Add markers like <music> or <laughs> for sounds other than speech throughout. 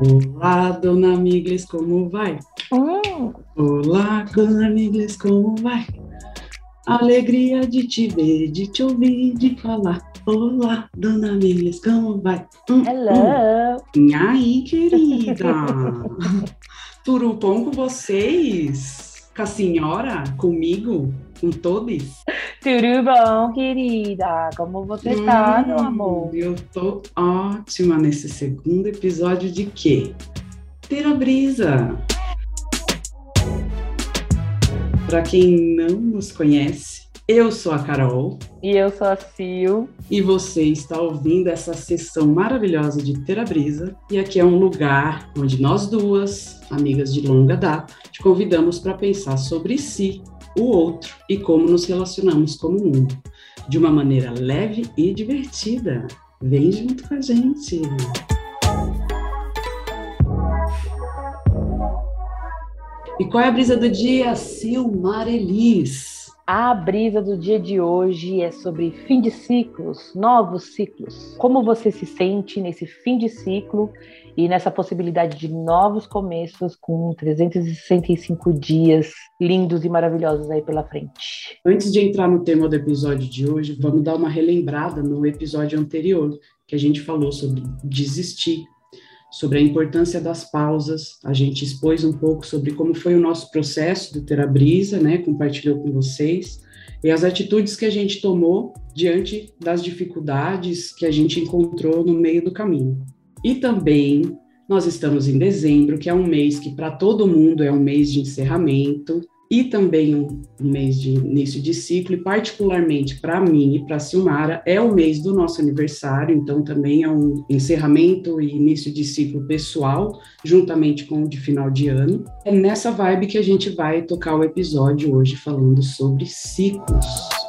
Olá, dona Miglis, como vai? Hum, Olá, dona Miglis, como vai? Alegria de te ver, de te ouvir, de falar. Olá, dona Miglis, como vai? Hum, hello. hum. E aí, querida? <laughs> Tudo bom com vocês? Com a senhora? Comigo? Com todos? Tudo bom, querida? Como você tá, meu Hum, amor? Eu tô ótima nesse segundo episódio de quê? Ter a brisa. Para quem não nos conhece, eu sou a Carol E eu sou a Sil. e você está ouvindo essa sessão maravilhosa de Ter a Brisa. E aqui é um lugar onde nós duas, amigas de longa data, te convidamos para pensar sobre si, o outro e como nos relacionamos como mundo, de uma maneira leve e divertida. Vem junto com a gente. E qual é a brisa do dia, Silmar Elis? A brisa do dia de hoje é sobre fim de ciclos, novos ciclos. Como você se sente nesse fim de ciclo e nessa possibilidade de novos começos com 365 dias lindos e maravilhosos aí pela frente. Antes de entrar no tema do episódio de hoje, vamos dar uma relembrada no episódio anterior, que a gente falou sobre desistir, sobre a importância das pausas. A gente expôs um pouco sobre como foi o nosso processo de ter a brisa, né? Compartilhou com vocês. E as atitudes que a gente tomou diante das dificuldades que a gente encontrou no meio do caminho. E também nós estamos em dezembro, que é um mês que para todo mundo é um mês de encerramento e também um, mês de início de ciclo, e particularmente para mim e para Silmara, é o mês do nosso aniversário, então também é um encerramento e início de ciclo pessoal, juntamente com o de final de ano. É nessa vibe que a gente vai tocar o episódio hoje falando sobre ciclos.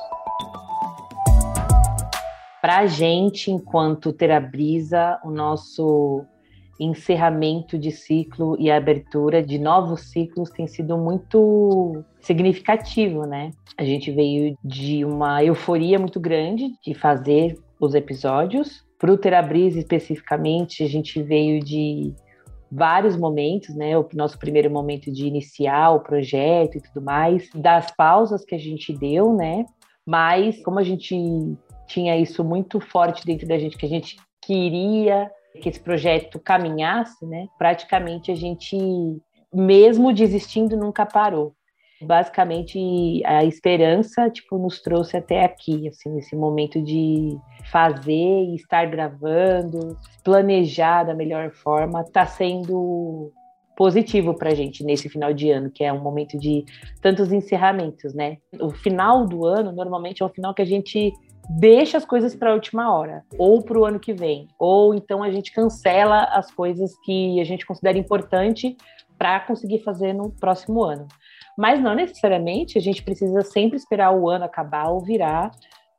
Para a gente, enquanto Terabrisa, o nosso encerramento de ciclo e abertura de novos ciclos tem sido muito significativo, né? A gente veio de uma euforia muito grande de fazer os episódios. Para o Terabrisa especificamente, a gente veio de vários momentos, né? O nosso primeiro momento de iniciar o projeto e tudo mais, das pausas que a gente deu, né? Mas como a gente tinha isso muito forte dentro da gente, que a gente queria que esse projeto caminhasse, né? Praticamente a gente, mesmo desistindo, nunca parou. Basicamente, a esperança, tipo, nos trouxe até aqui, assim, nesse momento de fazer e estar gravando, planejar da melhor forma, está sendo positivo para a gente nesse final de ano, que é um momento de tantos encerramentos, né? O final do ano, normalmente, é o final que a gente deixa as coisas para a última hora, ou para o ano que vem, ou então a gente cancela as coisas que a gente considera importante para conseguir fazer no próximo ano. Mas não necessariamente a gente precisa sempre esperar o ano acabar ou virar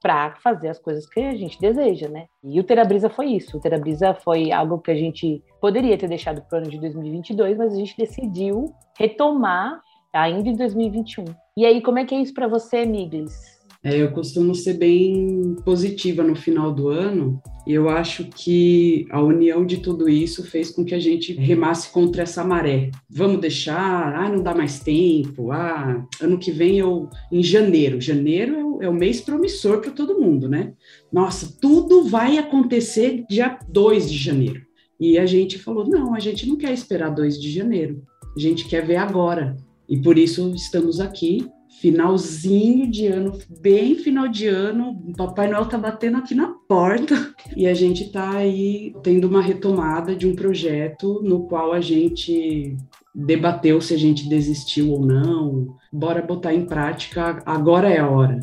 para fazer as coisas que a gente deseja, né? E o Terabrisa foi isso. O Terabrisa foi algo que a gente poderia ter deixado para o ano de 2022, mas a gente decidiu retomar ainda em 2021. E aí, como é que é isso para você, Miglis? É, eu costumo ser bem positiva no final do ano, e eu acho que a união de tudo isso fez com que a gente remasse contra essa maré. Vamos deixar, ah, não dá mais tempo, ah, ano que vem eu, em janeiro. Janeiro é o, é o mês promissor para todo mundo, né? Nossa, tudo vai acontecer dia 2 de janeiro. E a gente falou: não, a gente não quer esperar 2 de janeiro, a gente quer ver agora. E por isso estamos aqui finalzinho de ano, bem final de ano, o Papai Noel tá batendo aqui na porta <laughs> e a gente tá aí tendo uma retomada de um projeto no qual a gente debateu se a gente desistiu ou não. Bora botar em prática, agora é a hora.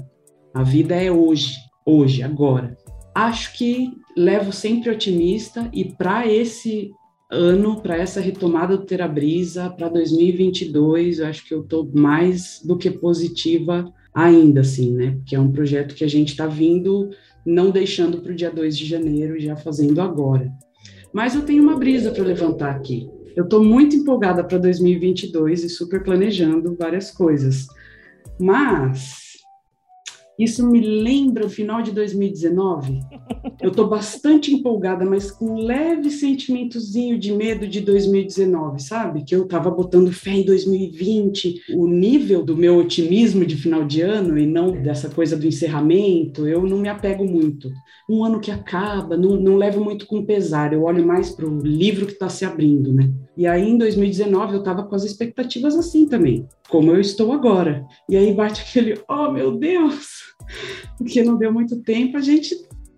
A vida é hoje, hoje, agora. Acho que levo sempre otimista e para esse ano para essa retomada do Ter a Brisa para 2022, eu acho que eu estou mais do que positiva ainda, assim, né? Porque é um projeto que a gente está vindo, não deixando para o dia 2 de janeiro, já fazendo agora. Mas eu tenho uma brisa para levantar aqui. Eu estou muito empolgada para 2022 e super planejando várias coisas. Mas isso me lembra o final de 2019. <laughs> Eu estou bastante empolgada, mas com um leve sentimentozinho de medo de 2019, sabe? Que eu estava botando fé em 2020. O nível do meu otimismo de final de ano e não dessa coisa do encerramento, eu não me apego muito. Um ano que acaba, não, não levo muito com pesar, eu olho mais para o livro que está se abrindo, né? E aí, em 2019, eu estava com as expectativas assim também, como eu estou agora. E aí bate aquele, oh meu Deus, <laughs> porque não deu muito tempo, a gente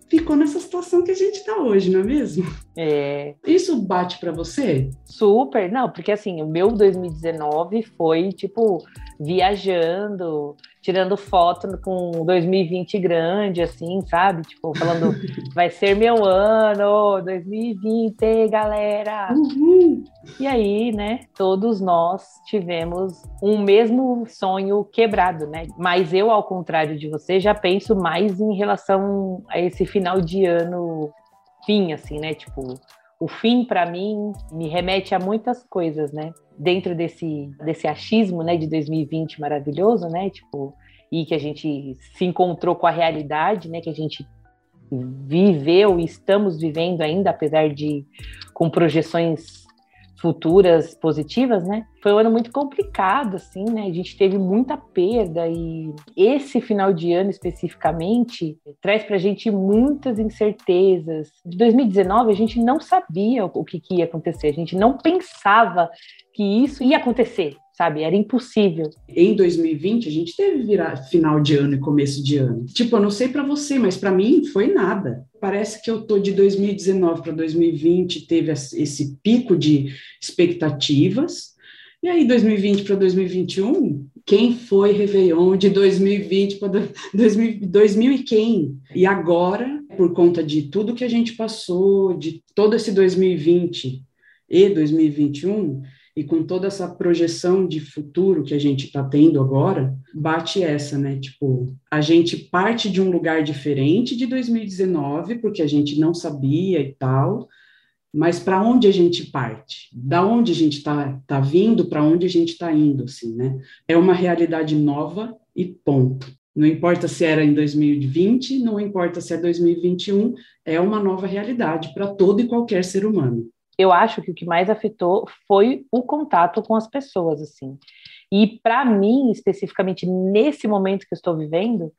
ficou nessa situação que a gente está hoje, não é mesmo? É. Isso bate para você? Super, não, porque assim, o meu 2019 foi tipo viajando, tirando foto com 2020 grande, assim, sabe? Tipo, falando, <laughs> vai ser meu ano, 2020, galera! Uhum. E aí, né, todos nós tivemos um mesmo sonho quebrado, né? Mas eu, ao contrário de você, já penso mais em relação a esse final de ano fim, assim, né? Tipo, o fim para mim me remete a muitas coisas, né? Dentro desse desse achismo, né, de 2020 maravilhoso, né? Tipo, e que a gente se encontrou com a realidade, né, que a gente viveu e estamos vivendo ainda, apesar de com projeções futuras positivas, né? Foi um ano muito complicado, assim, né? A gente teve muita perda e esse final de ano especificamente traz para a gente muitas incertezas. De 2019 a gente não sabia o que, que ia acontecer, a gente não pensava que isso ia acontecer, sabe? Era impossível. Em 2020, a gente teve virar final de ano e começo de ano. Tipo, eu não sei para você, mas para mim foi nada. Parece que eu tô de 2019 para 2020, teve esse pico de expectativas. E aí, 2020 para 2021, quem foi Réveillon de 2020 para 2000, 2000 e quem? E agora, por conta de tudo que a gente passou, de todo esse 2020 e 2021, e com toda essa projeção de futuro que a gente está tendo agora, bate essa, né? Tipo, a gente parte de um lugar diferente de 2019, porque a gente não sabia e tal, mas para onde a gente parte? Da onde a gente está tá vindo, para onde a gente está indo, assim, né? É uma realidade nova e ponto. Não importa se era em 2020, não importa se é 2021, é uma nova realidade para todo e qualquer ser humano eu acho que o que mais afetou foi o contato com as pessoas, assim. E para mim, especificamente nesse momento que eu estou vivendo,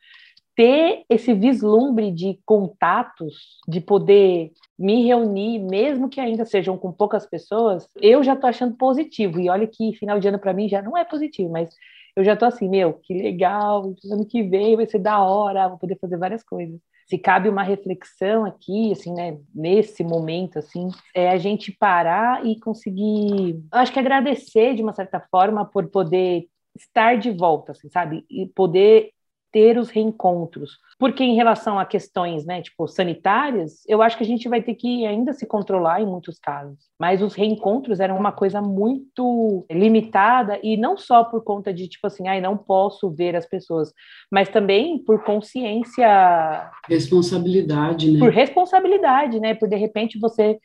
ter esse vislumbre de contatos, de poder me reunir, mesmo que ainda sejam com poucas pessoas, eu já estou achando positivo. E olha que final de ano para mim já não é positivo, mas eu já estou assim, meu, que legal, ano que vem vai ser da hora, vou poder fazer várias coisas. Se cabe uma reflexão aqui, assim, né, nesse momento, assim, é a gente parar e conseguir, acho que agradecer de uma certa forma por poder estar de volta, assim, sabe, e poder ter os reencontros. Porque em relação a questões, né, tipo, sanitárias, eu acho que a gente vai ter que ainda se controlar em muitos casos. Mas os reencontros eram uma coisa muito limitada e não só por conta de, tipo assim, ai, não posso ver as pessoas, mas também por consciência... Responsabilidade, né? Por responsabilidade, né? Por, de repente, você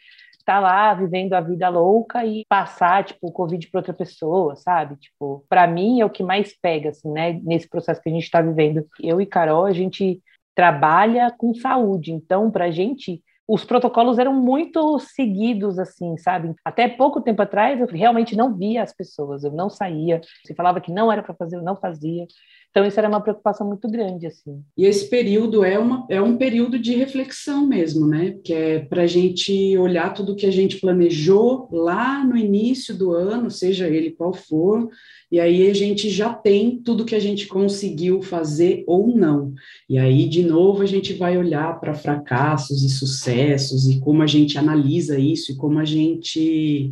tá lá vivendo a vida louca e passar, tipo, o Covid para outra pessoa, sabe? Tipo, para mim é o que mais pega, assim, né? Nesse processo que a gente está vivendo. Eu e Carol, a gente trabalha com saúde, então, para a gente os protocolos eram muito seguidos, assim, sabe? Até pouco tempo atrás, eu realmente não via as pessoas, eu não saía. Se falava que não era para fazer, eu não fazia. Então, isso era uma preocupação muito grande, assim. E esse período é, uma, é um período de reflexão mesmo, né? Que é para a gente olhar tudo que a gente planejou lá no início do ano, seja ele qual for, e aí a gente já tem tudo que a gente conseguiu fazer ou não. E aí, de novo, a gente vai olhar para fracassos e sucessos e como a gente analisa isso e como a gente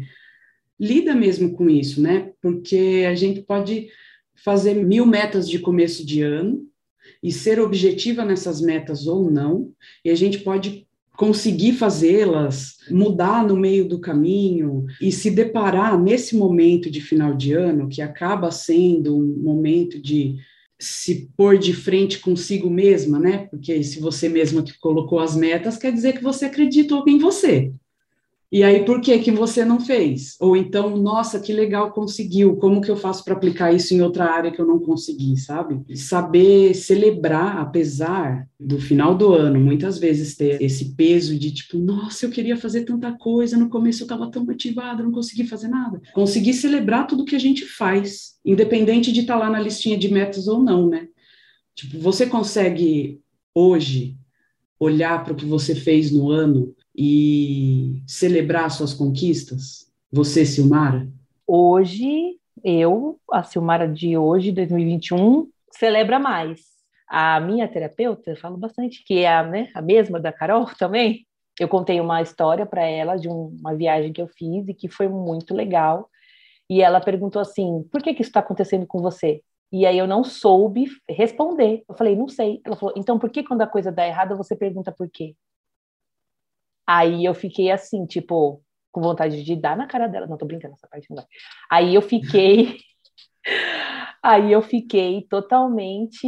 lida mesmo com isso, né? Porque a gente pode fazer mil metas de começo de ano e ser objetiva nessas metas ou não, e a gente pode conseguir fazê-las, mudar no meio do caminho e se deparar nesse momento de final de ano, que acaba sendo um momento de se pôr de frente consigo mesma, né? Porque se você mesma que colocou as metas, quer dizer que você acredita em você. E aí, por que que você não fez? Ou então, nossa, que legal, conseguiu. Como que eu faço para aplicar isso em outra área que eu não consegui, sabe? Saber celebrar, apesar do final do ano, muitas vezes ter esse peso de tipo, nossa, eu queria fazer tanta coisa, no começo eu estava tão motivada, não consegui fazer nada. Conseguir celebrar tudo que a gente faz, independente de estar tá lá na listinha de metas ou não, né? Tipo, você consegue hoje olhar para o que você fez no ano e celebrar suas conquistas? Você, Silmara? Hoje, eu, a Silmara de hoje, 2021, celebra mais. A minha terapeuta, eu falo bastante, que é a, né, a mesma da Carol <laughs> também, eu contei uma história para ela de um, uma viagem que eu fiz e que foi muito legal. E ela perguntou assim: por que, que isso está acontecendo com você? E aí eu não soube responder. Eu falei, não sei. Ela falou, então por que quando a coisa dá errada você pergunta por quê? Aí eu fiquei assim, tipo, com vontade de dar na cara dela. Não, tô brincando, essa parte não vai. Aí eu fiquei. <laughs> Aí eu fiquei totalmente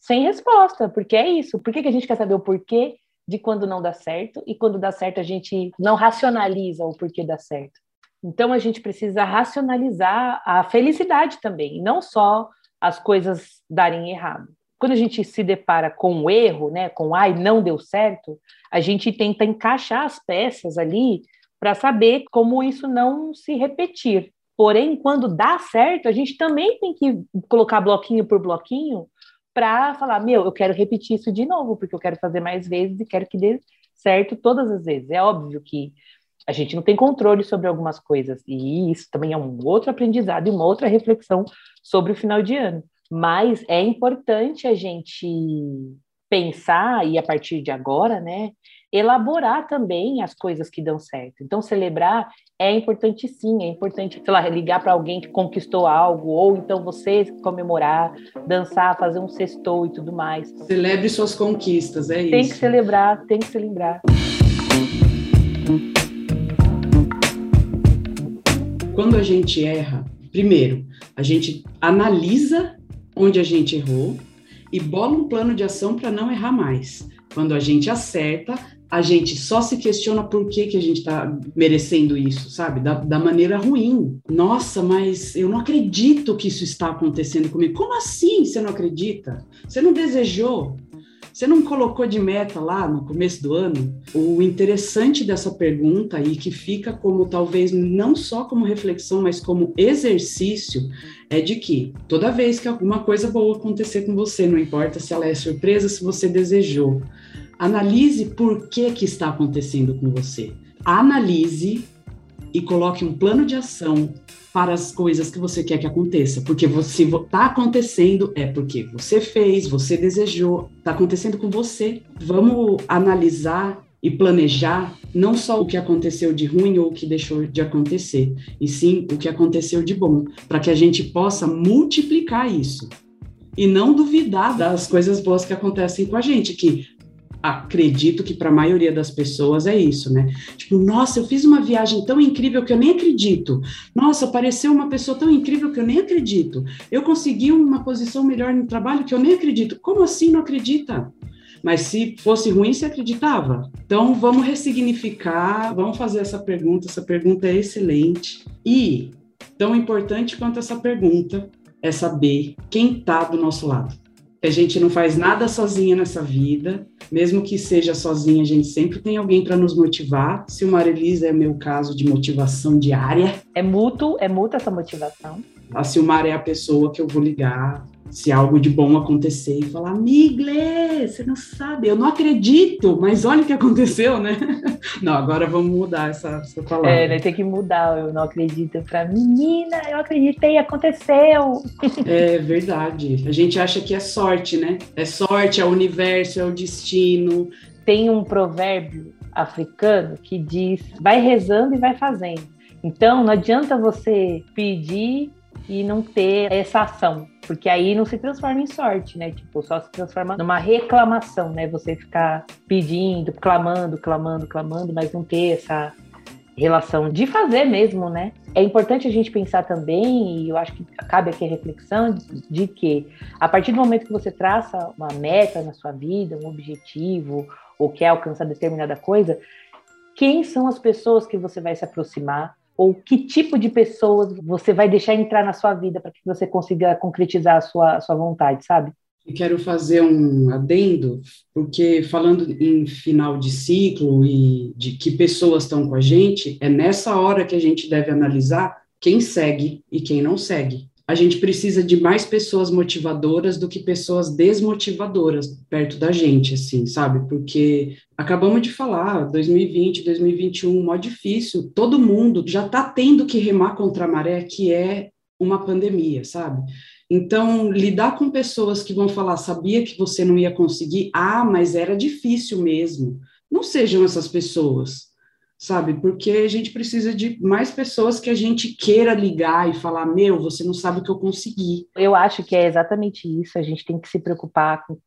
sem resposta, porque é isso. Por que, que a gente quer saber o porquê de quando não dá certo e quando dá certo a gente não racionaliza o porquê dá certo? Então a gente precisa racionalizar a felicidade também, não só as coisas darem errado quando a gente se depara com um erro, né, com ai, não deu certo, a gente tenta encaixar as peças ali para saber como isso não se repetir. Porém, quando dá certo, a gente também tem que colocar bloquinho por bloquinho para falar, meu, eu quero repetir isso de novo, porque eu quero fazer mais vezes e quero que dê certo todas as vezes. É óbvio que a gente não tem controle sobre algumas coisas, e isso também é um outro aprendizado e uma outra reflexão sobre o final de ano. Mas é importante a gente pensar e a partir de agora, né, elaborar também as coisas que dão certo. Então celebrar é importante sim, é importante, sei lá, ligar para alguém que conquistou algo ou então você comemorar, dançar, fazer um sextou e tudo mais. Celebre suas conquistas, é tem isso. Tem que celebrar, tem que se lembrar. Quando a gente erra, primeiro, a gente analisa onde a gente errou e bola um plano de ação para não errar mais. Quando a gente acerta, a gente só se questiona por que, que a gente está merecendo isso, sabe? Da, da, maneira ruim. Nossa, mas eu não acredito que isso está acontecendo comigo. Como assim você não acredita? Você não desejou? Você não colocou de meta lá no começo do ano? O interessante dessa pergunta e que fica como talvez não só como reflexão, mas como exercício, é de que toda vez que alguma coisa boa acontecer com você, não importa se ela é surpresa, se você desejou, analise por que que está acontecendo com você. Analise e coloque um plano de ação para as coisas que você quer que aconteça. Porque se está acontecendo, é porque você fez, você desejou, está acontecendo com você. Vamos analisar e planejar não só o que aconteceu de ruim ou o que deixou de acontecer, e sim o que aconteceu de bom, para que a gente possa multiplicar isso. E não duvidar das coisas boas que acontecem com a gente, que acredito que para a maioria das pessoas é isso, né? Tipo, nossa, eu fiz uma viagem tão incrível que eu nem acredito. Nossa, apareceu uma pessoa tão incrível que eu nem acredito. Eu consegui uma posição melhor no trabalho que eu nem acredito. Como assim não acredita? Mas se fosse ruim, você acreditava? Então, vamos ressignificar, vamos fazer essa pergunta. Essa pergunta é excelente. E, tão importante quanto essa pergunta, é saber quem está do nosso lado. A gente não faz nada sozinha nessa vida, mesmo que seja sozinha, a gente sempre tem alguém para nos motivar. Se o Marilisa é meu caso de motivação diária. É mútuo, é mútua essa motivação. A Silmar é a pessoa que eu vou ligar se algo de bom acontecer e falar, Migle, você não sabe, eu não acredito, mas olha o que aconteceu, né? <laughs> Não, agora vamos mudar essa, essa palavra. É, né, tem que mudar, eu não acredito para menina, eu acreditei, aconteceu. <laughs> É verdade, a gente acha que é sorte, né? É sorte, é o universo, é o destino. Tem um provérbio africano que diz, vai rezando e vai fazendo. Então, não adianta você pedir e não ter essa ação, porque aí não se transforma em sorte, né? Tipo, só se transforma numa reclamação, né? Você ficar pedindo, clamando, clamando, clamando, mas não ter essa relação de fazer mesmo, né? É importante a gente pensar também, e eu acho que cabe aqui a reflexão de que a partir do momento que você traça uma meta na sua vida, um objetivo, ou quer alcançar determinada coisa, quem são as pessoas que você vai se aproximar, ou que tipo de pessoas você vai deixar entrar na sua vida para que você consiga concretizar a sua, a sua vontade, sabe? E quero fazer um adendo, porque falando em final de ciclo e de que pessoas estão com a gente, é nessa hora que a gente deve analisar quem segue e quem não segue. A gente precisa de mais pessoas motivadoras do que pessoas desmotivadoras perto da gente, assim, sabe? Porque acabamos de falar, 2020, 2021, mó difícil. Todo mundo já está tendo que remar contra a maré, que é uma pandemia, sabe? Então, lidar com pessoas que vão falar, sabia que você não ia conseguir? Ah, mas era difícil mesmo. Não sejam essas pessoas, sabe? Porque a gente precisa de mais pessoas que a gente queira ligar e falar: meu, você não sabe o que eu consegui. Eu acho que é exatamente isso. A gente tem que se preocupar com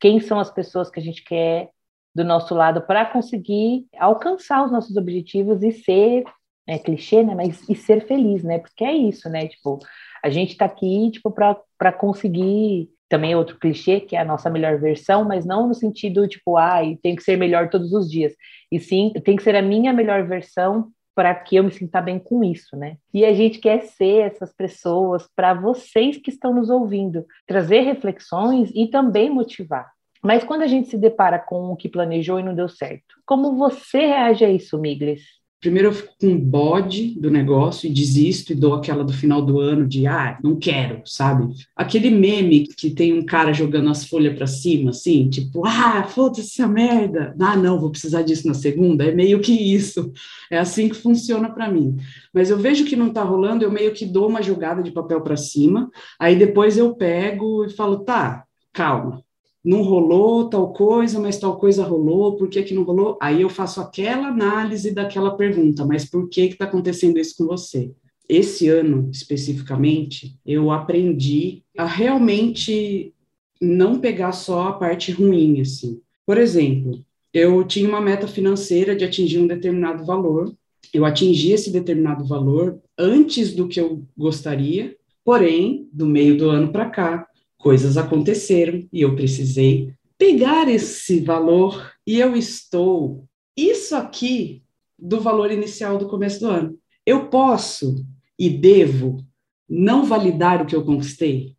quem são as pessoas que a gente quer do nosso lado para conseguir alcançar os nossos objetivos e ser é clichê, né? Mas e ser feliz, né? Porque é isso, né? Tipo, a gente está aqui, tipo, para conseguir também outro clichê, que é a nossa melhor versão, mas não no sentido, tipo, ai, tem que ser melhor todos os dias. E sim, tem que ser a minha melhor versão para que eu me sinta bem com isso, né? E a gente quer ser essas pessoas para vocês que estão nos ouvindo, trazer reflexões e também motivar. Mas quando a gente se depara com o que planejou e não deu certo, como você reage a isso, Miglis? Primeiro eu fico com bode do negócio e desisto e dou aquela do final do ano de ah, não quero, sabe? Aquele meme que tem um cara jogando as folhas para cima, assim, tipo, ah, foda-se essa merda. Ah, não, vou precisar disso na segunda. É meio que isso. É assim que funciona para mim. Mas eu vejo que não tá rolando, eu meio que dou uma jogada de papel para cima, aí depois eu pego e falo, tá, calma, não rolou tal coisa, mas tal coisa rolou, por que que não rolou? Aí eu faço aquela análise daquela pergunta, mas por que está acontecendo isso com você? Esse ano, especificamente, eu aprendi a realmente não pegar só a parte ruim, assim. Por exemplo, eu tinha uma meta financeira de atingir um determinado valor, eu atingi esse determinado valor antes do que eu gostaria, porém, do meio do ano para cá, coisas aconteceram e eu precisei pegar esse valor e eu estou isso aqui do valor inicial do começo do ano. Eu posso e devo não validar o que eu conquistei?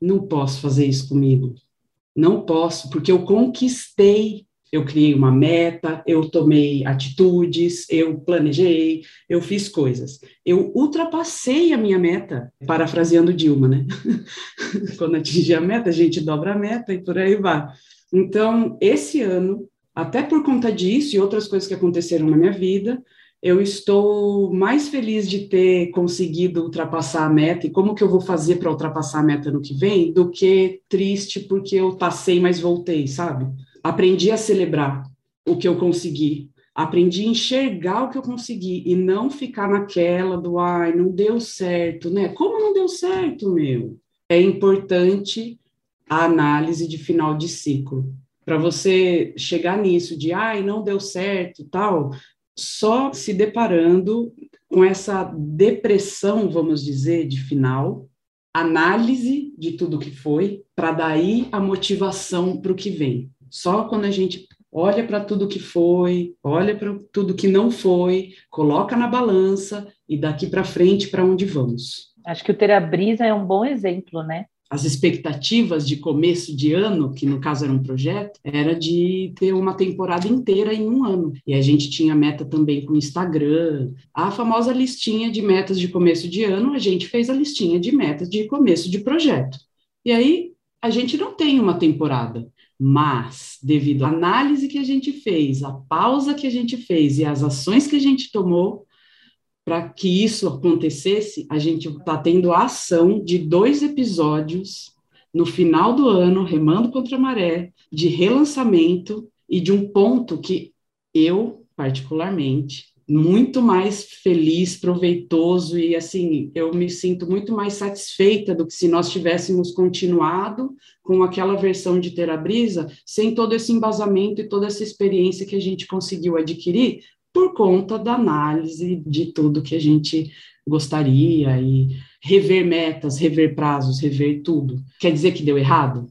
Não posso fazer isso comigo. Não posso, porque eu conquistei eu criei uma meta, eu tomei atitudes, eu planejei, eu fiz coisas. Eu ultrapassei a minha meta, parafraseando Dilma, né? <laughs> Quando atingir a meta, a gente dobra a meta e por aí vai. Então, esse ano, até por conta disso e outras coisas que aconteceram na minha vida, eu estou mais feliz de ter conseguido ultrapassar a meta e como que eu vou fazer para ultrapassar a meta no que vem, do que triste porque eu passei, mas voltei, sabe? Aprendi a celebrar o que eu consegui, aprendi a enxergar o que eu consegui e não ficar naquela do ai, não deu certo, né? Como não deu certo, meu? É importante a análise de final de ciclo. Para você chegar nisso de ai, não deu certo, tal, só se deparando com essa depressão, vamos dizer, de final, análise de tudo que foi, para daí a motivação para o que vem. Só quando a gente olha para tudo que foi, olha para tudo que não foi, coloca na balança e daqui para frente para onde vamos. Acho que o Ter a Brisa é um bom exemplo, né? As expectativas de começo de ano, que no caso era um projeto, era de ter uma temporada inteira em um ano. E a gente tinha meta também com o Instagram. A famosa listinha de metas de começo de ano, a gente fez a listinha de metas de começo de projeto. E aí a gente não tem uma temporada. Mas, devido à análise que a gente fez, a pausa que a gente fez e as ações que a gente tomou para que isso acontecesse, a gente está tendo a ação de dois episódios no final do ano, Remando contra a Maré, de relançamento e de um ponto que eu, particularmente, muito mais feliz, proveitoso e assim, eu me sinto muito mais satisfeita do que se nós tivéssemos continuado com aquela versão de Ter a Brisa, sem todo esse embasamento e toda essa experiência que a gente conseguiu adquirir por conta da análise de tudo que a gente gostaria e rever metas, rever prazos, rever tudo. Quer dizer que deu errado?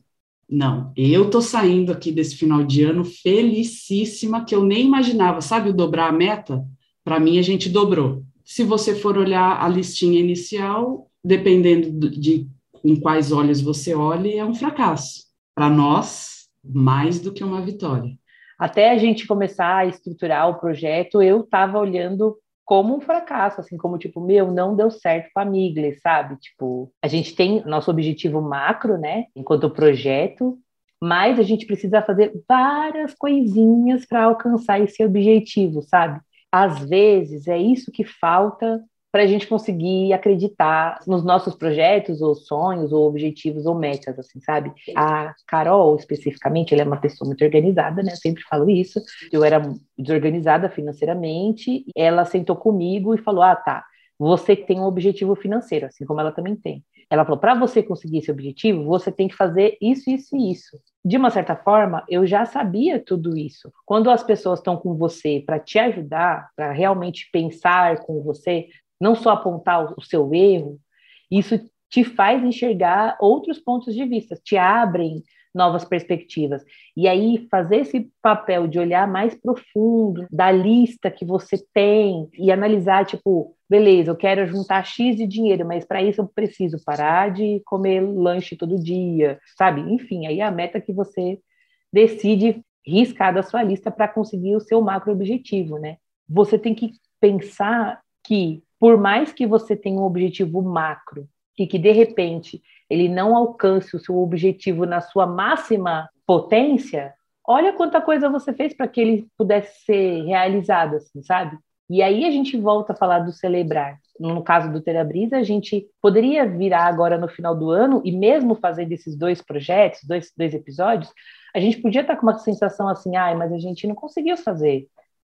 Não, eu tô saindo aqui desse final de ano felicíssima, que eu nem imaginava. Sabe o dobrar a meta? Para mim, a gente dobrou. Se você for olhar a listinha inicial, dependendo de com quais olhos você olhe, é um fracasso. Para nós, mais do que uma vitória. Até a gente começar a estruturar o projeto, eu estava olhando como um fracasso, assim, como tipo, meu, não deu certo com a Migler, sabe? Tipo, a gente tem nosso objetivo macro, né, enquanto projeto, mas a gente precisa fazer várias coisinhas para alcançar esse objetivo, sabe? Às vezes é isso que falta para a gente conseguir acreditar nos nossos projetos, ou sonhos, ou objetivos, ou metas, assim, sabe? A Carol, especificamente, ela é uma pessoa muito organizada, né? Eu sempre falo isso. Eu era desorganizada financeiramente, ela sentou comigo e falou: ah, tá, você tem um objetivo financeiro, assim como ela também tem. Ela falou: para você conseguir esse objetivo, você tem que fazer isso, isso e isso. De uma certa forma, eu já sabia tudo isso. Quando as pessoas estão com você para te ajudar, para realmente pensar com você, não só apontar o seu erro, isso te faz enxergar outros pontos de vista, te abrem novas perspectivas. E aí, fazer esse papel de olhar mais profundo da lista que você tem e analisar, tipo, beleza, eu quero juntar X de dinheiro, mas para isso eu preciso parar de comer lanche todo dia, sabe? Enfim, aí é a meta que você decide riscar da sua lista para conseguir o seu macro objetivo, né? Você tem que pensar que por mais que você tenha um objetivo macro e que de repente ele não alcance o seu objetivo na sua máxima potência, olha quanta coisa você fez para que ele pudesse ser realizado, assim, sabe? E aí a gente volta a falar do celebrar. No caso do Terabrisa, a gente poderia virar agora no final do ano e mesmo fazendo esses dois projetos, dois, dois episódios, a gente podia estar com uma sensação assim, ai, mas a gente não conseguiu fazer.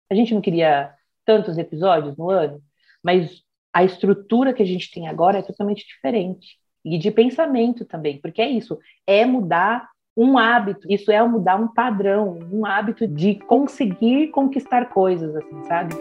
A gente não queria tantos episódios no ano, mas a estrutura que a gente tem agora é totalmente diferente. E de pensamento também, porque é isso, é mudar um hábito, isso é mudar um padrão, um hábito de conseguir conquistar coisas, assim, sabe?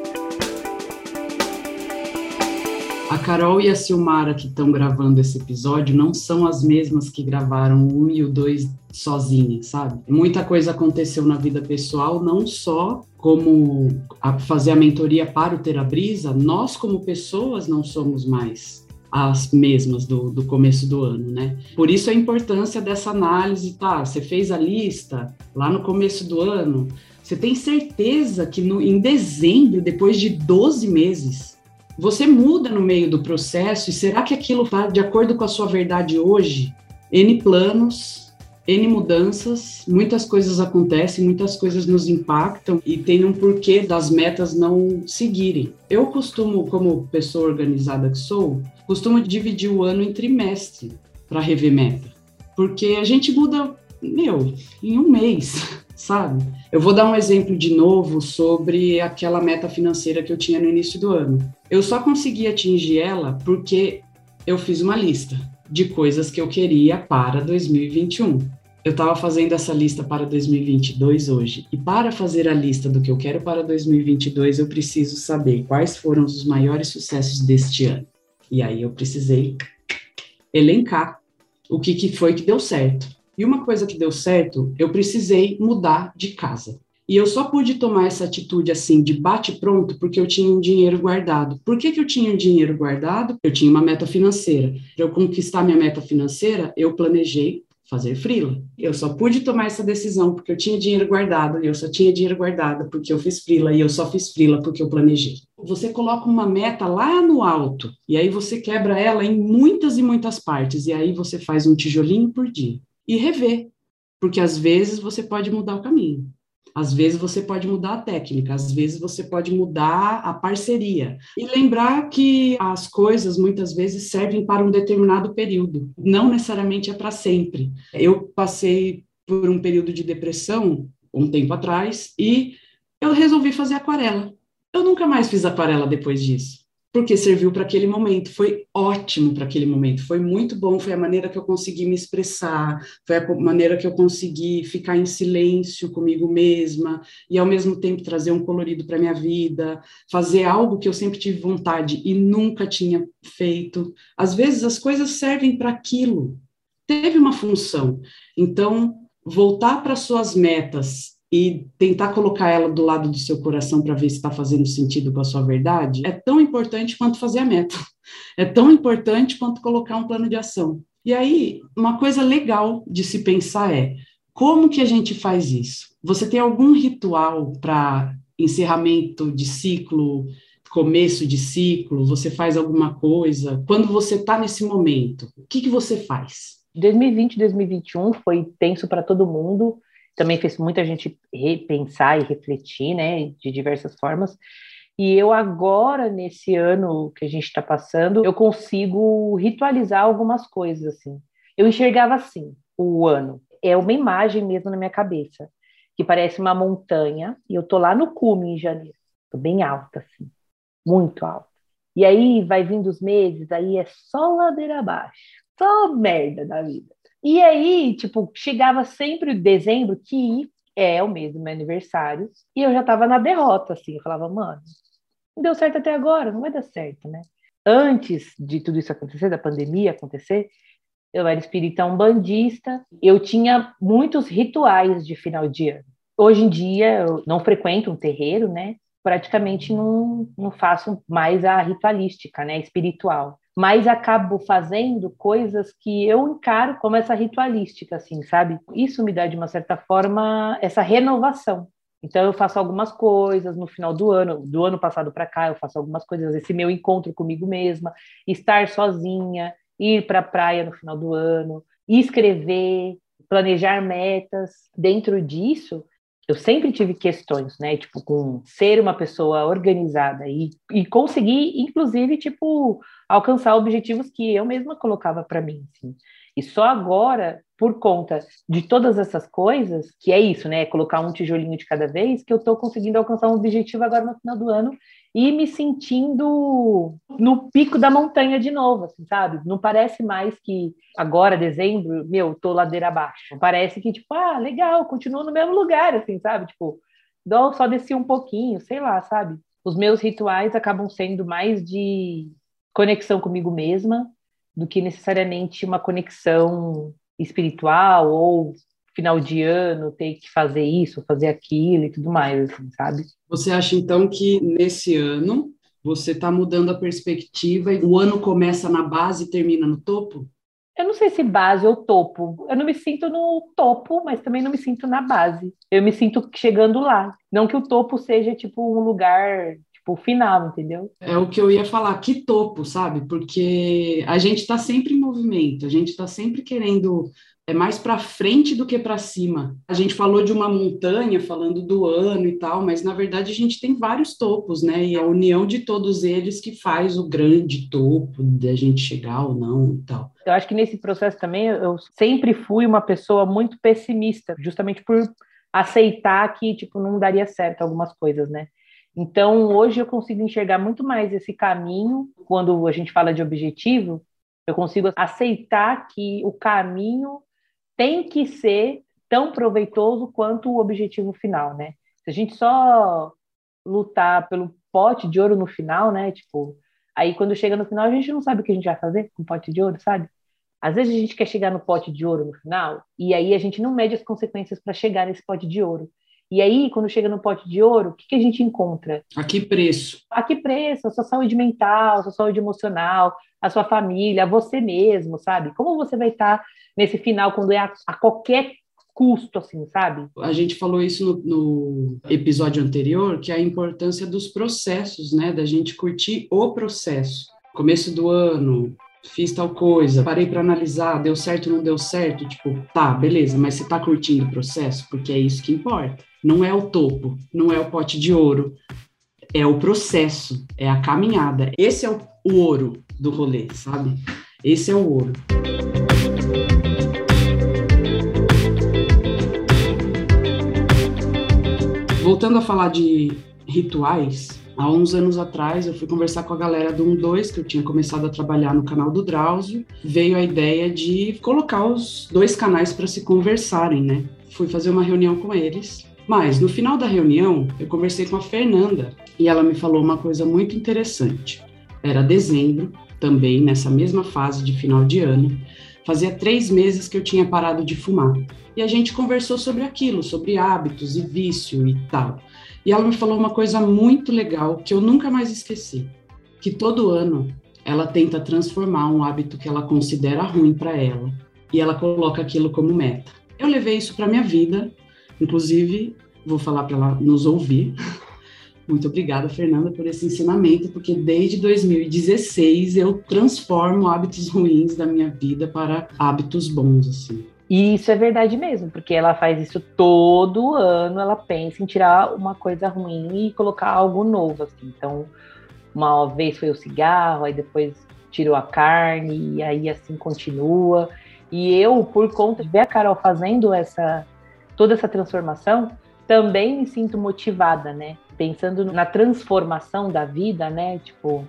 A Carol e a Silmara que estão gravando esse episódio não são as mesmas que gravaram o um e o dois sozinhas, sabe? Muita coisa aconteceu na vida pessoal, não só como a fazer a mentoria para o Terabrisa, nós como pessoas não somos mais as mesmas do, do começo do ano, né? Por isso a importância dessa análise, tá? Você fez a lista lá no começo do ano, você tem certeza que no, em dezembro, depois de 12 meses, você muda no meio do processo e será que aquilo está de acordo com a sua verdade hoje? N planos, N mudanças, muitas coisas acontecem, muitas coisas nos impactam e tem um porquê das metas não seguirem. Eu costumo, como pessoa organizada que sou, costumo dividir o ano em trimestre para rever meta, porque a gente muda, meu, em um mês, sabe? Eu vou dar um exemplo de novo sobre aquela meta financeira que eu tinha no início do ano. Eu só consegui atingir ela porque eu fiz uma lista de coisas que eu queria para 2021. Eu estava fazendo essa lista para 2022 hoje, e para fazer a lista do que eu quero para 2022, eu preciso saber quais foram os maiores sucessos deste ano. E aí eu precisei elencar o que, que foi que deu certo. E uma coisa que deu certo, eu precisei mudar de casa. E eu só pude tomar essa atitude assim, de bate-pronto, porque eu tinha um dinheiro guardado. Por que, que eu tinha um dinheiro guardado? Eu tinha uma meta financeira. Para eu conquistar minha meta financeira, eu planejei fazer frila. Eu só pude tomar essa decisão porque eu tinha dinheiro guardado, e eu só tinha dinheiro guardado porque eu fiz frila, e eu só fiz frila porque eu planejei. Você coloca uma meta lá no alto, e aí você quebra ela em muitas e muitas partes, e aí você faz um tijolinho por dia. E rever, porque às vezes você pode mudar o caminho. Às vezes você pode mudar a técnica, às vezes você pode mudar a parceria. E lembrar que as coisas muitas vezes servem para um determinado período, não necessariamente é para sempre. Eu passei por um período de depressão um tempo atrás e eu resolvi fazer aquarela. Eu nunca mais fiz aquarela depois disso porque serviu para aquele momento, foi ótimo para aquele momento, foi muito bom, foi a maneira que eu consegui me expressar, foi a maneira que eu consegui ficar em silêncio comigo mesma e ao mesmo tempo trazer um colorido para minha vida, fazer algo que eu sempre tive vontade e nunca tinha feito. Às vezes as coisas servem para aquilo. Teve uma função. Então, voltar para suas metas e tentar colocar ela do lado do seu coração para ver se está fazendo sentido com a sua verdade é tão importante quanto fazer a meta. É tão importante quanto colocar um plano de ação. E aí, uma coisa legal de se pensar é como que a gente faz isso? Você tem algum ritual para encerramento de ciclo, começo de ciclo? Você faz alguma coisa? Quando você está nesse momento, o que, que você faz? 2020, 2021 foi tenso para todo mundo. Também fez muita gente repensar e refletir, né, de diversas formas. E eu agora, nesse ano que a gente está passando, eu consigo ritualizar algumas coisas, assim. Eu enxergava assim, o ano. É uma imagem mesmo na minha cabeça, que parece uma montanha, e eu tô lá no cume em janeiro. Tô bem alta, assim, muito alta. E aí vai vindo os meses, aí é só ladeira abaixo, só merda da vida. E aí, tipo, chegava sempre dezembro, que é o mês do meu aniversário, e eu já tava na derrota, assim. Eu falava, mano, não deu certo até agora, não vai dar certo, né? Antes de tudo isso acontecer, da pandemia acontecer, eu era espírita bandista, eu tinha muitos rituais de final de ano. Hoje em dia, eu não frequento um terreiro, né? Praticamente não, não faço mais a ritualística, né? Espiritual. Mas acabo fazendo coisas que eu encaro como essa ritualística, assim, sabe? Isso me dá, de uma certa forma, essa renovação. Então, eu faço algumas coisas no final do ano, do ano passado para cá, eu faço algumas coisas, esse meu encontro comigo mesma, estar sozinha, ir para a praia no final do ano, escrever, planejar metas. Dentro disso, eu sempre tive questões, né? Tipo, com ser uma pessoa organizada e, e conseguir, inclusive, tipo, alcançar objetivos que eu mesma colocava para mim. Assim. E só agora, por conta de todas essas coisas, que é isso, né? Colocar um tijolinho de cada vez, que eu estou conseguindo alcançar um objetivo agora no final do ano e me sentindo no pico da montanha de novo, assim, sabe? Não parece mais que agora, dezembro, meu, tô ladeira abaixo. Parece que, tipo, ah, legal, continuo no mesmo lugar, assim, sabe? Tipo, só desci um pouquinho, sei lá, sabe? Os meus rituais acabam sendo mais de conexão comigo mesma do que necessariamente uma conexão espiritual ou final de ano ter que fazer isso, fazer aquilo e tudo mais, assim, sabe? Você acha então que nesse ano você está mudando a perspectiva e o ano começa na base e termina no topo? Eu não sei se base ou topo. Eu não me sinto no topo, mas também não me sinto na base. Eu me sinto chegando lá. Não que o topo seja tipo um lugar tipo, o final, entendeu? É o que eu ia falar, que topo, sabe? Porque a gente está sempre em movimento, a gente está sempre querendo é mais para frente do que para cima. A gente falou de uma montanha, falando do ano e tal, mas na verdade a gente tem vários topos, né? E a união de todos eles que faz o grande topo de a gente chegar ou não e tal. Eu acho que nesse processo também eu sempre fui uma pessoa muito pessimista, justamente por aceitar que tipo não daria certo algumas coisas, né? Então, hoje eu consigo enxergar muito mais esse caminho, quando a gente fala de objetivo, eu consigo aceitar que o caminho tem que ser tão proveitoso quanto o objetivo final, né? Se a gente só lutar pelo pote de ouro no final, né? Tipo, aí quando chega no final a gente não sabe o que a gente vai fazer com o pote de ouro, sabe? Às vezes a gente quer chegar no pote de ouro no final e aí a gente não mede as consequências para chegar nesse pote de ouro. E aí, quando chega no pote de ouro, o que, que a gente encontra? A que preço? A que preço? A sua saúde mental, a sua saúde emocional, a sua família, você mesmo, sabe? Como você vai estar nesse final quando é a, a qualquer custo, assim, sabe? A gente falou isso no, no, episódio anterior, que é a importância dos processos, né? Da gente curtir o processo. Começo do ano, fiz tal coisa, parei para analisar, deu certo, não deu certo, tipo, tá, beleza, mas você tá curtindo o processo? Porque é isso que importa. Não é o topo, não é o pote de ouro, é o processo, é a caminhada. Esse é o, ouro do rolê, sabe? Esse é o ouro. Voltando a falar de rituais, Há uns anos atrás, eu fui conversar com a galera do 12, que eu tinha começado a trabalhar no canal do Drauzio. Veio a ideia de colocar os dois canais para se conversarem, né? Fui fazer uma reunião com eles. Mas no final da reunião, eu conversei com a Fernanda e ela me falou uma coisa muito interessante. Era dezembro, também nessa mesma fase de final de ano. Fazia três meses que eu tinha parado de fumar. E a gente conversou sobre aquilo, sobre hábitos e vício e tal. E ela me falou uma coisa muito legal que eu nunca mais esqueci: que todo ano ela tenta transformar um hábito que ela considera ruim para ela e ela coloca aquilo como meta. Eu levei isso para minha vida, inclusive vou falar para ela nos ouvir. Muito obrigada, Fernanda, por esse ensinamento, porque desde 2016 eu transformo hábitos ruins da minha vida para hábitos bons, assim. E isso é verdade mesmo, porque ela faz isso todo ano, ela pensa em tirar uma coisa ruim e colocar algo novo, assim. Então, uma vez foi o cigarro, aí depois tirou a carne, e aí assim continua. E eu, por conta de ver a Carol fazendo essa toda essa transformação, também me sinto motivada, né? Pensando na transformação da vida, né? Tipo,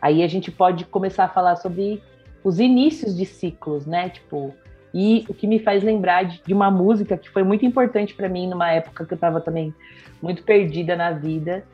aí a gente pode começar a falar sobre os inícios de ciclos, né? Tipo, e o que me faz lembrar de, uma música que foi muito importante para mim numa época que eu estava também muito perdida na vida,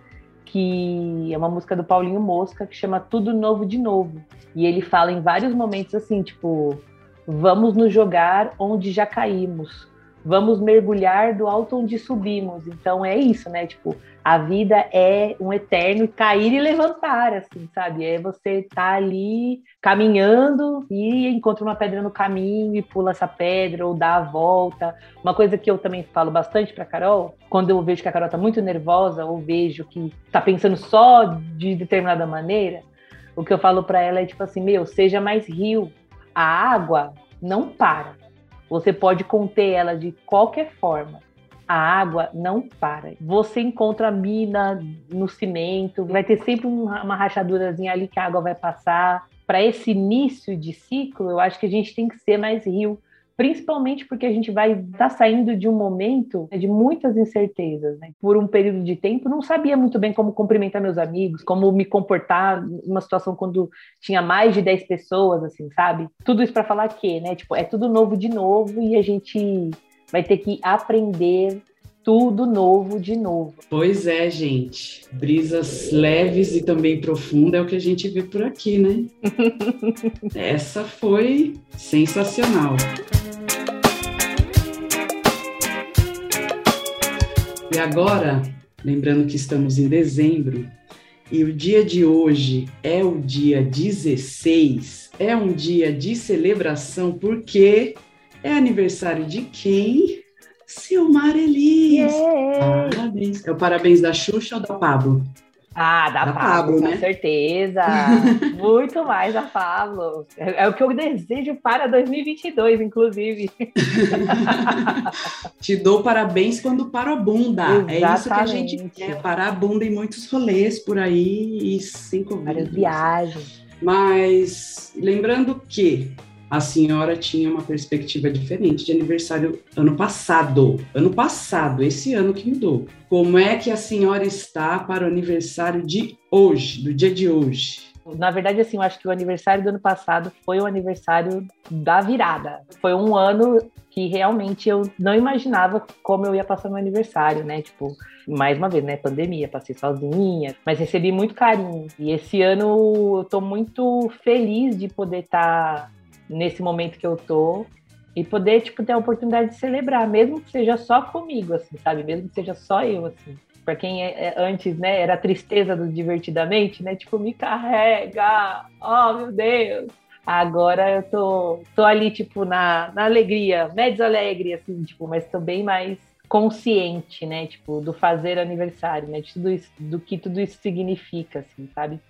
que é uma música do Paulinho Mosca que chama Tudo Novo de Novo. E ele fala em vários momentos assim, tipo, vamos nos jogar onde já caímos, vamos mergulhar do alto onde subimos. Então é isso, né? Tipo, a vida é um eterno cair e levantar, assim, sabe? É você tá ali caminhando e encontra uma pedra no caminho e pula essa pedra ou dá a volta. Uma coisa que eu também falo bastante para Carol, quando eu vejo que a Carol tá muito nervosa ou vejo que tá pensando só de determinada maneira, o que eu falo para ela é tipo assim, meu, seja mais rio. A água não para você pode conter ela de qualquer forma. A água não para. Você encontra mina no cimento, vai ter sempre uma rachadurazinha ali que a água vai passar. Para esse início de ciclo, eu acho que a gente tem que ser mais rio principalmente porque a gente vai estar tá saindo de um momento de muitas incertezas. Né? Por um período de tempo, não sabia muito bem como cumprimentar meus amigos, como me comportar numa situação quando tinha mais de 10 pessoas, assim, sabe? Tudo isso para falar que, né? Tipo, é tudo novo de novo e a gente vai ter que aprender tudo novo de novo. Pois é, gente. Brisas leves e também profundas é o que a gente vê por aqui, né? <laughs> Essa foi sensacional. E agora, lembrando que estamos em dezembro, e o dia de hoje é o dia 16, é um dia de celebração, porque é aniversário de quem? Silmar Elis! Yeah. Parabéns. É o parabéns da Xuxa ou da Pablo? Ah, da, da Pablo, Pablo, com né? certeza. <laughs> Muito mais da Pablo. É, é, o que eu desejo para 2022, inclusive. <laughs> Te dou parabéns quando para a bunda. Exatamente. É isso que a gente quer, parar a bunda em muitos rolês por aí e cinco Várias viagens. Mas lembrando que a senhora tinha uma perspectiva diferente de aniversário ano passado. Ano passado, esse ano que mudou. Como é que a senhora está para o aniversário de hoje, do dia de hoje? Na verdade, assim, eu acho que o aniversário do ano passado foi o aniversário da virada. Foi um ano que realmente eu não imaginava como eu ia passar meu aniversário, né? Tipo, mais uma vez, né? Pandemia, passei sozinha, mas recebi muito carinho. E esse ano eu tô muito feliz de poder estar tá nesse momento que eu tô e poder tipo ter a oportunidade de celebrar, mesmo que seja só comigo, assim, sabe? Mesmo que seja só eu, assim. Para quem é, é, antes, né, era a tristeza do divertidamente, né? Tipo, me carrega. Oh, meu Deus. Agora eu tô, tô ali, tipo, na, na alegria, médios alegre, assim, tipo, mas tô bem mais consciente, né? Tipo, do fazer aniversário, né? De tudo isso, do que tudo isso significa, assim, sabe?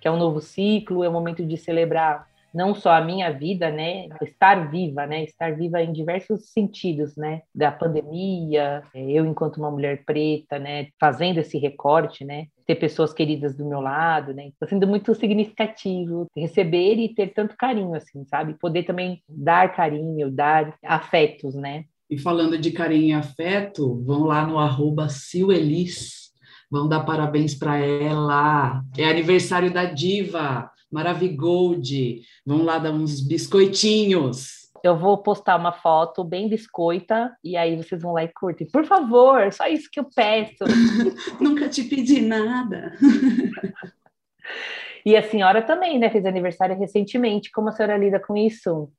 Que é um novo ciclo, é um momento de celebrar não só a minha vida, né, estar viva, né, estar viva em diversos sentidos, né, da pandemia, é, eu enquanto uma mulher preta, né, fazendo esse recorte, né, ter pessoas queridas do meu lado, né, está sendo muito significativo receber e ter tanto carinho, assim, sabe, poder também dar carinho, dar afetos, né. E falando de carinho e afeto, vão lá no arroba Silelis, vão dar parabéns para ela. É aniversário da diva. Maravigold, vamos lá dar uns biscoitinhos. Eu vou postar uma foto bem biscoita e aí vocês vão lá e curtem. Por favor, só isso que eu peço. <laughs> Nunca te pedi nada. <laughs> e a senhora também, né? Fez aniversário recentemente. Como a senhora lida com isso?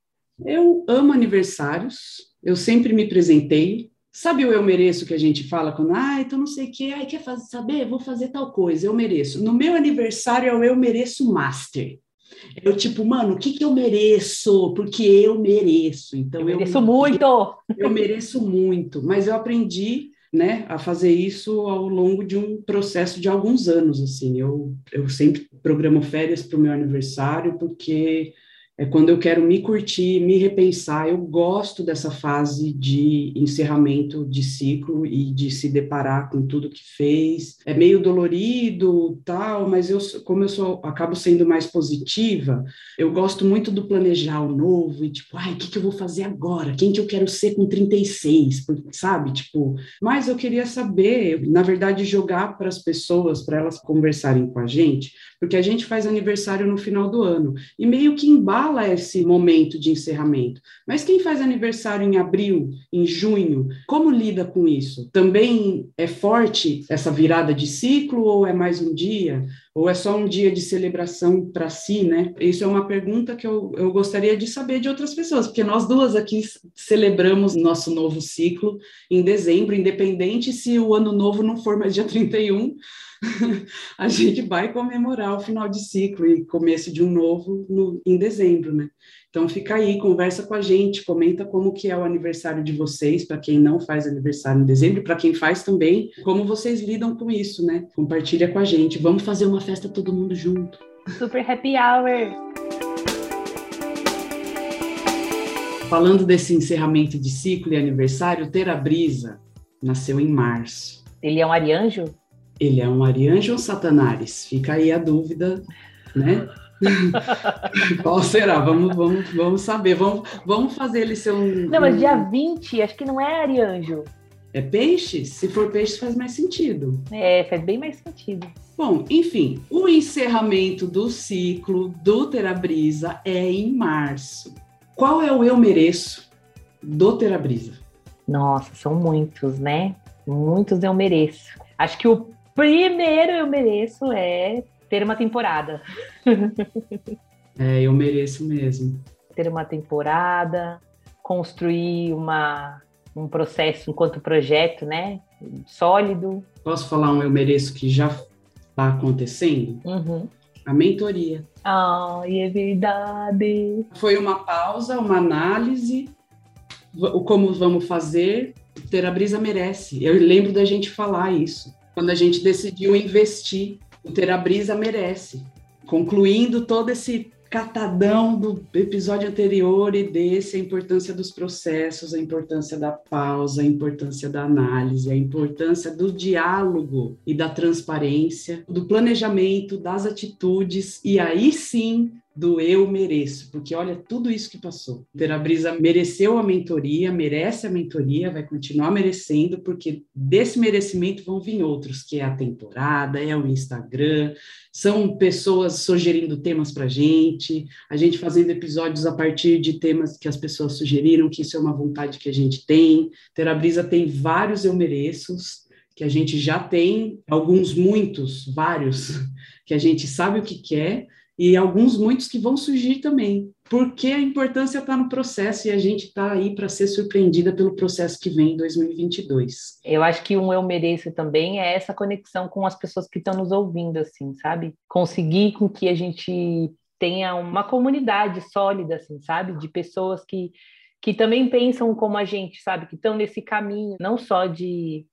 Eu amo aniversários, eu sempre me presentei. Sabe o eu mereço que a gente fala quando, ah, então não sei o que, ai, quer fazer, saber? Vou fazer tal coisa, eu mereço. No meu aniversário é o eu mereço master. Eu, tipo, mano, o que, que eu mereço? Porque eu mereço. Então, eu mereço eu, muito! <laughs> Eu mereço muito, mas eu aprendi né, a fazer isso ao longo de um processo de alguns anos, assim, eu, eu sempre programo férias para o meu aniversário, porque é quando eu quero me curtir, me repensar. Eu gosto dessa fase de encerramento de ciclo e de se deparar com tudo que fez. É meio dolorido, tal, mas eu, como eu sou, acabo sendo mais positiva, eu gosto muito do planejar o novo e tipo, ai, o que, que eu vou fazer agora? Quem que eu quero ser com 36? Sabe? Tipo, mas eu queria saber, na verdade, jogar para as pessoas, para elas conversarem com a gente, porque a gente faz aniversário no final do ano e meio que embala fala esse momento de encerramento. Mas quem faz aniversário em abril, em junho, como lida com isso? Também é forte essa virada de ciclo ou é mais um dia? Ou é só um dia de celebração para si, né? Isso é uma pergunta que eu, eu gostaria de saber de outras pessoas, porque nós duas aqui celebramos nosso novo ciclo em dezembro, independente se o ano novo não for mais dia 31, <laughs> a gente vai comemorar o final de ciclo e começo de um novo no, em dezembro, né? Então fica aí, conversa com a gente, comenta como que é o aniversário de vocês, para quem não faz aniversário em dezembro, para quem faz também, como vocês lidam com isso, né? Compartilha com a gente. Vamos fazer uma festa todo mundo junto. Super happy hour. Falando desse encerramento de ciclo e aniversário, Ter a Brisa nasceu em março. Ele é um arianjo? Ele é um arianjo ou satanares? Fica aí a dúvida, né? <laughs> Qual será? Vamos, vamos, vamos saber. Vamos, vamos fazer ele ser um. Não, mas dia 20, acho que não é arianjo. É peixe? Se for peixe, faz mais sentido. É, faz bem mais sentido. Bom, enfim, o encerramento do ciclo do Terabrisa é em março. Qual é o eu mereço do Terabrisa? Nossa, são muitos, né? Muitos eu mereço. Acho que o primeiro eu mereço é ter uma temporada. É, eu mereço mesmo. Ter uma temporada, construir uma, um processo enquanto projeto, né? Sólido. Posso falar um eu mereço que já está acontecendo? Uhum. A mentoria. Ai, é verdade. Foi uma pausa, uma análise, o como vamos fazer, ter a brisa merece. Eu lembro da gente falar isso quando a gente decidiu investir. O Ter a Brisa merece. Concluindo todo esse catadão do episódio anterior e desse, a importância dos processos, a importância da pausa, a importância da análise, a importância do diálogo e da transparência, do planejamento, das atitudes, e aí sim do eu mereço, porque olha tudo isso que passou. Ter a Brisa mereceu a mentoria, merece a mentoria, vai continuar merecendo, porque desse merecimento vão vir outros, que é a temporada, é o Instagram, são pessoas sugerindo temas para gente, a gente fazendo episódios a partir de temas que as pessoas sugeriram, que isso é uma vontade que a gente tem. Ter a Brisa tem vários eu mereços, que a gente já tem, alguns, muitos, vários, <laughs> que a gente sabe o que quer, e alguns, muitos que vão surgir também, porque a importância está no processo e a gente está aí para ser surpreendida pelo processo que vem em 2022. Eu acho que um eu mereço também é essa conexão com as pessoas que estão nos ouvindo, assim, sabe? Conseguir com que a gente tenha uma comunidade sólida, assim, sabe? De pessoas que, que também pensam como a gente, sabe? Que estão nesse caminho, não só de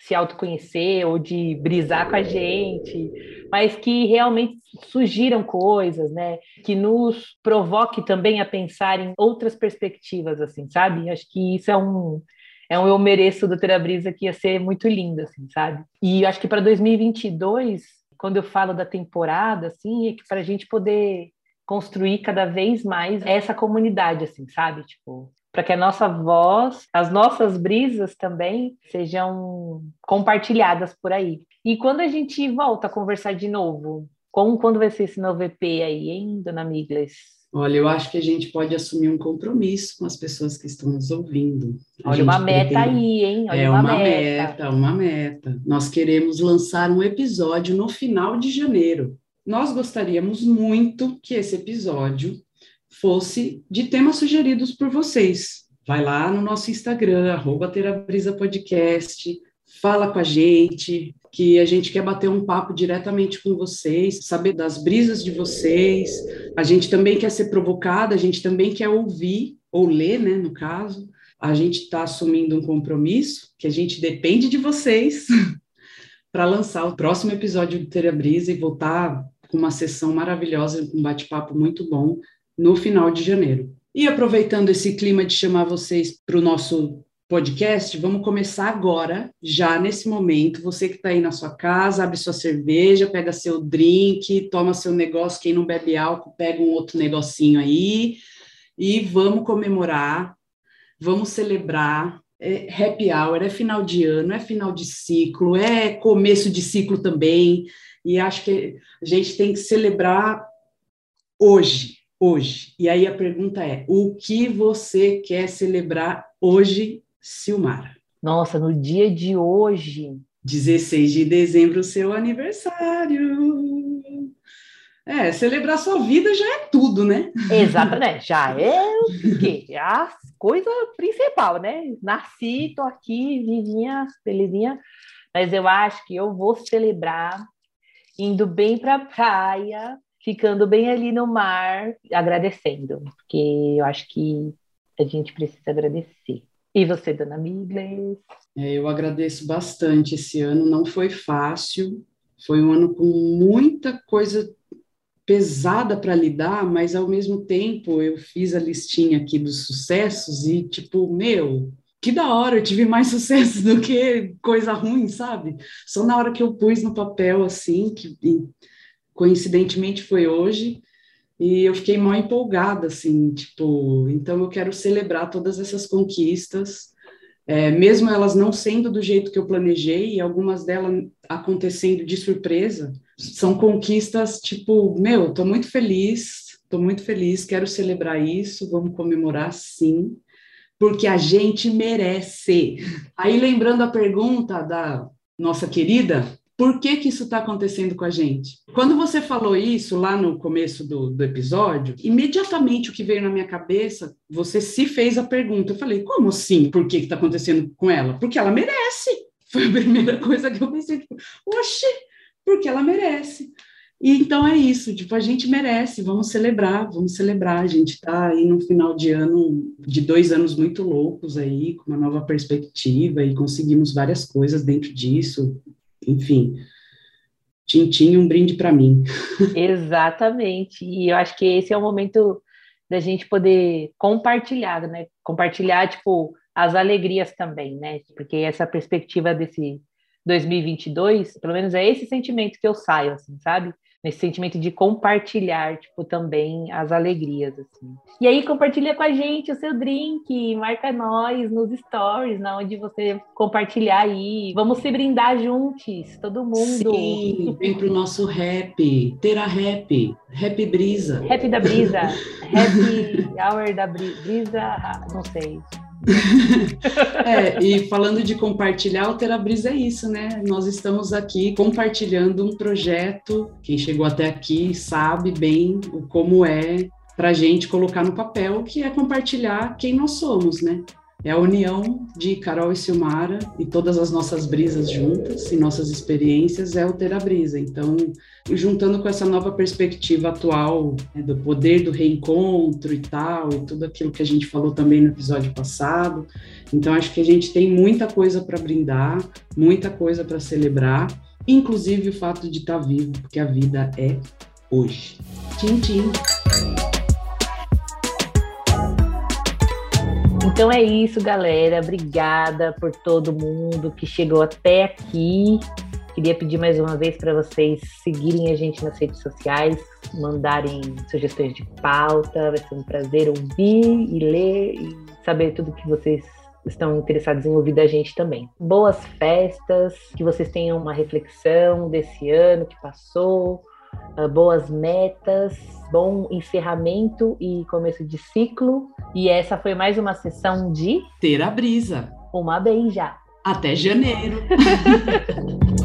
se autoconhecer ou de brisar com a gente, mas que realmente surgiram coisas, né? Que nos provoque também a pensar em outras perspectivas, assim, sabe? Acho que isso é um é um eu mereço do Terabrisa que ia ser muito lindo, assim, sabe? E acho que para 2022, quando eu falo da temporada, assim, é que para a gente poder construir cada vez mais essa comunidade, assim, sabe? Tipo, para que a nossa voz, as nossas brisas também sejam compartilhadas por aí. E quando a gente volta a conversar de novo, como quando vai ser esse novo EP aí, hein, dona Migles? Olha, eu acho que a gente pode assumir um compromisso com as pessoas que estão nos ouvindo. A Olha uma meta pretende... aí, hein? Olha é uma, uma meta. meta, uma meta. Nós queremos lançar um episódio no final de janeiro. Nós gostaríamos muito que esse episódio fosse de temas sugeridos por vocês. Vai lá no nosso Instagram, arroba Terabrisa Podcast, fala com a gente, que a gente quer bater um papo diretamente com vocês, saber das brisas de vocês. A gente também quer ser provocada, a gente também quer ouvir, ou ler, né, no caso. A gente está assumindo um compromisso que a gente depende de vocês <laughs> para lançar o próximo episódio do Teria Brisa e voltar com uma sessão maravilhosa, um bate-papo muito bom no final de janeiro. E aproveitando esse clima de chamar vocês para o nosso podcast, vamos começar agora, já nesse momento. Você que está aí na sua casa, abre sua cerveja, pega seu drink, toma seu negócio. Quem não bebe álcool, pega um outro negocinho aí e vamos comemorar, vamos celebrar. É happy hour, é final de ano, é final de ciclo, é começo de ciclo também. E acho que a gente tem que celebrar hoje, hoje. E aí a pergunta é: o que você quer celebrar hoje Silmara. Nossa, no dia de hoje. 16 de dezembro, seu aniversário. É, celebrar sua vida já é tudo, né? Exatamente, já <laughs> é o quê? A coisa principal, né? Nasci, tô aqui, vivinha, felizinha, mas eu acho que eu vou celebrar indo bem para a praia, ficando bem ali no mar, agradecendo, porque eu acho que a gente precisa agradecer. E você, dona Migles? É, eu agradeço bastante esse ano, não foi fácil, foi um ano com muita coisa pesada para lidar, mas ao mesmo tempo eu fiz a listinha aqui dos sucessos e tipo, meu, que da hora, eu tive mais <laughs> sucesso do que coisa ruim, sabe? Só na hora que eu pus no papel assim, que coincidentemente foi hoje, e eu fiquei mal empolgada, assim, tipo, então eu quero celebrar todas essas conquistas, é, mesmo elas não sendo do jeito que eu planejei, e algumas delas acontecendo de surpresa, são conquistas, tipo, meu, tô muito feliz, tô muito feliz, quero celebrar isso, vamos comemorar sim, porque a gente merece. Aí, lembrando a pergunta da nossa querida, por que, que isso está acontecendo com a gente? Quando você falou isso lá no começo do, do episódio, imediatamente o que veio na minha cabeça, você se fez a pergunta. Eu falei, como assim? Por que está acontecendo com ela? Porque ela merece. <laughs> Foi a primeira coisa que eu pensei. Tipo, Oxi, porque ela merece. E então é isso, tipo, a gente merece, vamos celebrar, vamos celebrar. A gente está aí no final de ano, de dois anos muito loucos aí, com uma nova perspectiva, e conseguimos várias coisas dentro disso, enfim, Tintim, um brinde para mim. Exatamente. E eu acho que esse é o momento da gente poder compartilhar, né? Compartilhar, tipo, as alegrias também, né? Porque essa perspectiva desse 2022, pelo menos é esse sentimento que eu saio, assim, sabe? Nesse sentimento de compartilhar, tipo, também as alegrias, assim. E aí, compartilha com a gente o seu drink, marca nós nos stories, na onde você compartilhar aí. Vamos se brindar juntos, todo mundo. Sim, vem pro nosso rap, terá rap, rap brisa. Rap da brisa, <laughs> happy hour da brisa, não sei. <laughs> é, e falando de compartilhar, o Terabrisa é isso, né? Nós estamos aqui compartilhando um projeto. Quem chegou até aqui sabe bem o como é para a gente colocar no papel, que é compartilhar quem nós somos, né? É a união de Carol e Silmara e todas as nossas brisas juntas e nossas experiências é o ter a brisa. Então, juntando com essa nova perspectiva atual né, do poder do reencontro e tal, e tudo aquilo que a gente falou também no episódio passado. Então, acho que a gente tem muita coisa para brindar, muita coisa para celebrar, inclusive o fato de estar tá vivo, porque a vida é hoje. Tchim, tchim. Então é isso, galera. Obrigada por todo mundo que chegou até aqui. Queria pedir mais uma vez para vocês seguirem a gente nas redes sociais, mandarem sugestões de pauta. Vai ser um prazer ouvir e ler e saber tudo que vocês estão interessados em ouvir da gente também. Boas festas, que vocês tenham uma reflexão desse ano que passou, boas metas, bom encerramento e começo de ciclo. E essa foi mais uma sessão de Ter a Brisa. Uma beija. Até janeiro. <laughs>